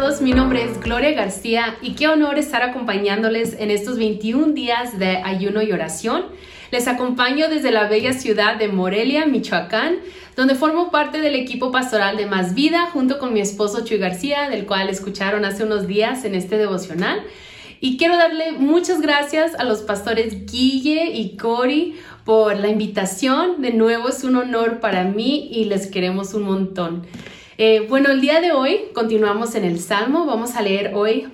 todos, mi nombre es Gloria García y qué honor estar acompañándoles en estos 21 días de ayuno y oración. Les acompaño desde la bella ciudad de Morelia, Michoacán, donde formo parte del equipo pastoral de Más Vida junto con mi esposo Chuy García, del cual escucharon hace unos días en este devocional. Y quiero darle muchas gracias a los pastores Guille y Cori por la invitación. De nuevo es un honor para mí y les queremos un montón. Eh, bueno, el día de hoy continuamos en el Salmo. Vamos a leer hoy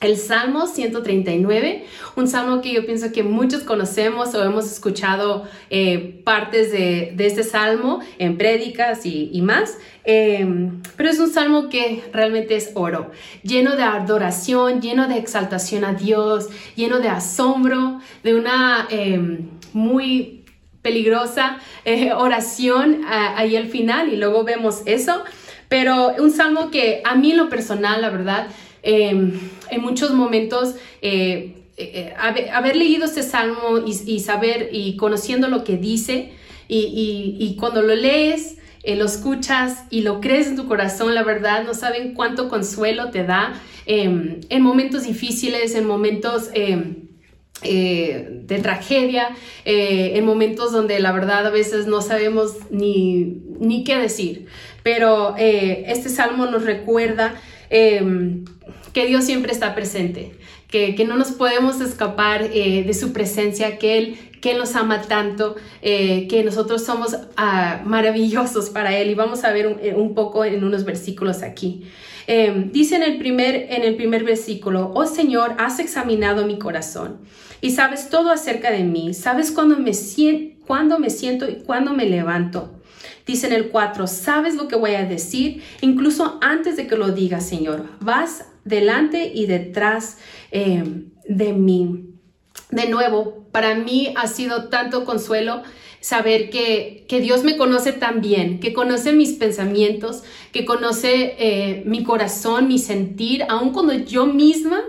el Salmo 139, un salmo que yo pienso que muchos conocemos o hemos escuchado eh, partes de, este salmo en prédicas y, más, em, pero es un salmo que realmente es oro, lleno de adoración, lleno de exaltación a Dios, lleno de asombro, de una em, muy peligrosa eh, oración ahí al final y luego vemos eso. Pero un salmo que a mí en lo personal, la verdad, em, en muchos momentos, eh, eh, haber, leído este salmo y, saber y conociendo lo que dice, y, cuando lo lees, eh, lo escuchas y lo crees en tu corazón, la verdad, no saben cuánto consuelo te da em, en momentos difíciles, en momentos... Em, de tragedia, en momentos donde la verdad a veces no sabemos ni, ni qué decir. Pero eh, este salmo nos recuerda em, que Dios siempre está presente, que, no nos podemos escapar eh, de su presencia, que Él, que nos ama tanto, eh, que nosotros somos ah, maravillosos para Él. Y vamos a ver un, poco en unos versículos aquí. Em, dice en el, primer, en el primer versículo, oh Señor, has examinado mi corazón y sabes todo acerca de mí, sabes cuándo me, me siento y cuándo me levanto. Dice en el 4, sabes lo que voy a decir, incluso antes de que lo diga, Señor. Vas delante y detrás eh, de mí. De nuevo, para mí ha sido tanto consuelo saber que, que, Dios me conoce tan bien, que conoce mis pensamientos, que conoce eh, mi corazón, mi sentir, aun cuando yo misma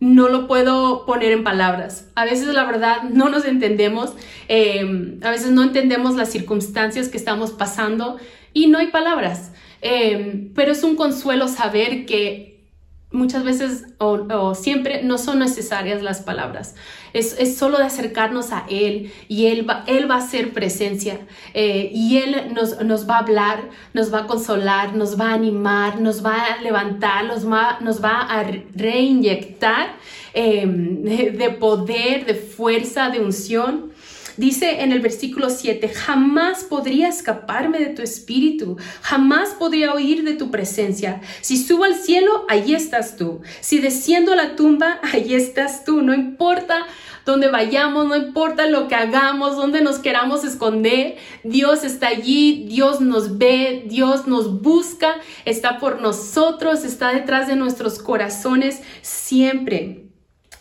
no lo puedo poner en palabras. A veces la verdad no nos entendemos, em, a veces no entendemos las circunstancias que estamos pasando y no hay palabras. Em, pero es un consuelo saber que muchas veces o, siempre no son necesarias las palabras. Es, es, solo de acercarnos a Él y Él va, él va a ser presencia eh, y Él nos, nos, va a hablar, nos va a consolar, nos va a animar, nos va a levantar, nos va, nos va a reinyectar em, de poder, de fuerza, de unción. Dice en el versículo 7, jamás podría escaparme de tu espíritu, jamás podría huir de tu presencia. Si subo al cielo, allí estás tú. Si desciendo a la tumba, allí estás tú. No importa dónde vayamos, no importa lo que hagamos, dónde nos queramos esconder, Dios está allí, Dios nos ve, Dios nos busca, está por nosotros, está detrás de nuestros corazones siempre.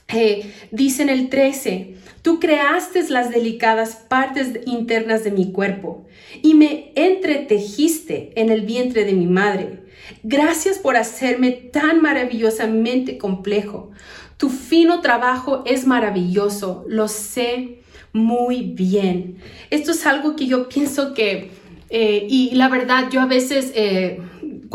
Eh, dice en el 13, tú creaste las delicadas partes internas de mi cuerpo y me entretejiste en el vientre de mi madre. Gracias por hacerme tan maravillosamente complejo. Tu fino trabajo es maravilloso, lo sé muy bien. Esto es algo que yo pienso que, eh, y la verdad, yo a veces... Eh,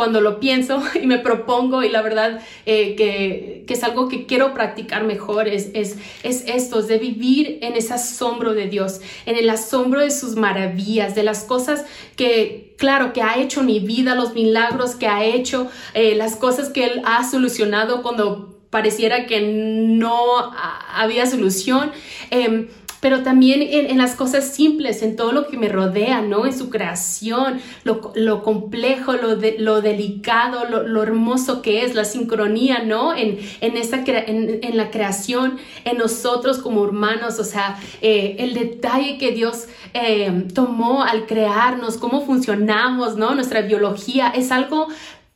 cuando lo pienso y me propongo y la verdad eh, que, que, es algo que quiero practicar mejor es, es, es esto, es de vivir en ese asombro de Dios, en el asombro de sus maravillas, de las cosas que, claro, que ha hecho mi vida, los milagros que ha hecho, eh, las cosas que Él ha solucionado cuando pareciera que no había solución. Eh, pero también en, las cosas simples, en todo lo que me rodea, ¿no? En su creación, lo, complejo, lo, lo delicado, lo, hermoso que es, la sincronía, ¿no? En, en, en, la creación, en nosotros como hermanos, o sea, eh, el detalle que Dios eh, tomó al crearnos, cómo funcionamos, ¿no? Nuestra biología es algo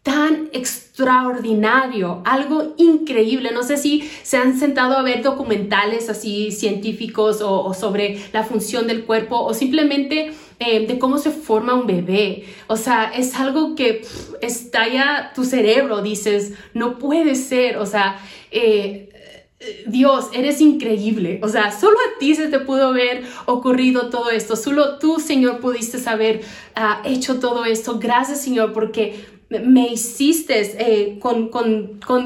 tan extraordinario, algo increíble. No sé si se han sentado a ver documentales así científicos o, sobre la función del cuerpo o simplemente eh, de cómo se forma un bebé. O sea, es algo que estalla tu cerebro, dices, no puede ser. O sea, eh, Dios, eres increíble. O sea, solo a ti se te pudo haber ocurrido todo esto. Solo tú, Señor, pudiste haber ah, hecho todo esto. Gracias, Señor, porque me hiciste, eh, con,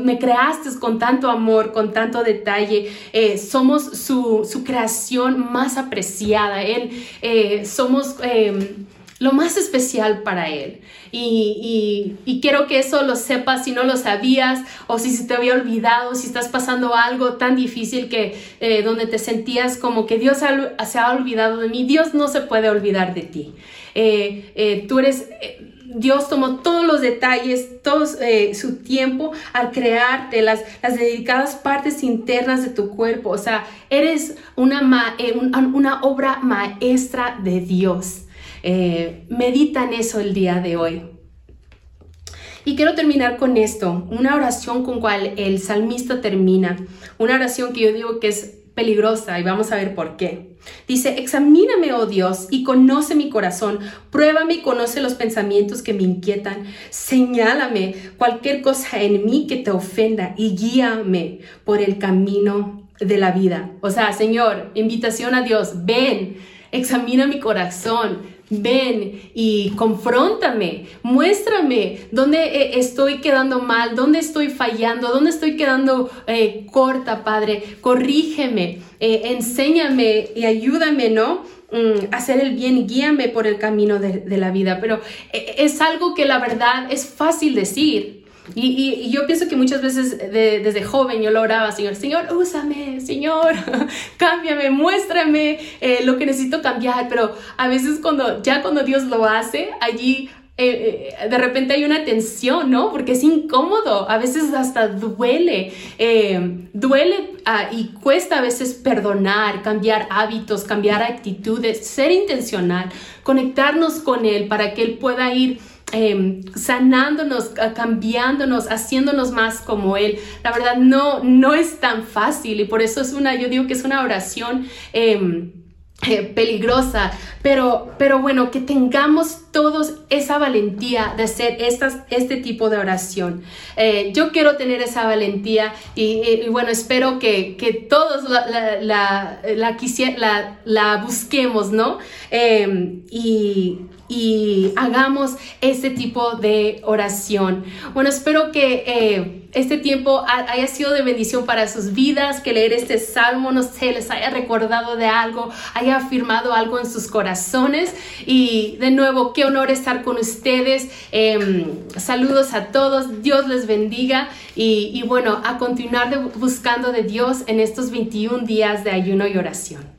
me creaste con tanto amor, con tanto detalle. Eh, somos su, creación más apreciada. Él, eh, somos em, lo más especial para Él. Y, quiero que eso lo sepas si no lo sabías o si se te había olvidado, si estás pasando algo tan difícil que eh, donde te sentías como que Dios se ha olvidado de mí. Dios no se puede olvidar de ti. Eh, eh, tú eres... Dios tomó todos los detalles, todo su tiempo al crearte las, las, dedicadas partes internas de tu cuerpo. O sea, eres una, una obra maestra de Dios. Eh, medita en eso el día de hoy. Y quiero terminar con esto, una oración con cual el salmista termina, una oración que yo digo que es peligrosa y vamos a ver por qué. Dice, examíname, oh Dios, y conoce mi corazón, pruébame y conoce los pensamientos que me inquietan, señálame cualquier cosa en mí que te ofenda y guíame por el camino de la vida. O sea, Señor, invitación a Dios, ven, examina mi corazón, ven y confróntame, muéstrame dónde eh, estoy quedando mal, dónde estoy fallando, dónde estoy quedando eh, corta, Padre, corrígeme, eh, enséñame y ayúdame, ¿no? Mm, hacer el bien, guíame por el camino de, de la vida, pero es algo que la verdad es fácil decir, y, yo pienso que muchas veces desde joven yo lo oraba, Señor, Señor, úsame, Señor, cámbiame, muéstrame eh, lo que necesito cambiar, pero a veces cuando ya cuando Dios lo hace, allí eh, eh, de repente hay una tensión, ¿no? Porque es incómodo, a veces hasta duele, duele ah, y cuesta a veces perdonar, cambiar hábitos, cambiar actitudes, ser intencional, conectarnos con Él para que Él pueda ir Em, sanándonos, cambiándonos, haciéndonos más como Él. La verdad no, no es tan fácil y por eso es una, yo digo que es una oración. Em, eh, peligrosa, pero, pero bueno, que tengamos todos esa valentía de hacer estas, este tipo de oración. Eh, yo quiero tener esa valentía y, bueno, espero que, que todos la, la, la, busquemos, ¿no? Em, y y hagamos este tipo de oración. Bueno, espero que eh, este tiempo haya sido de bendición para sus vidas, que leer este salmo, no sé, les haya recordado de algo, haya afirmado algo en sus corazones. Y de nuevo, qué honor estar con ustedes. Em, saludos a todos, Dios les bendiga y bueno, a continuar buscando de Dios en estos 21 días de ayuno y oración.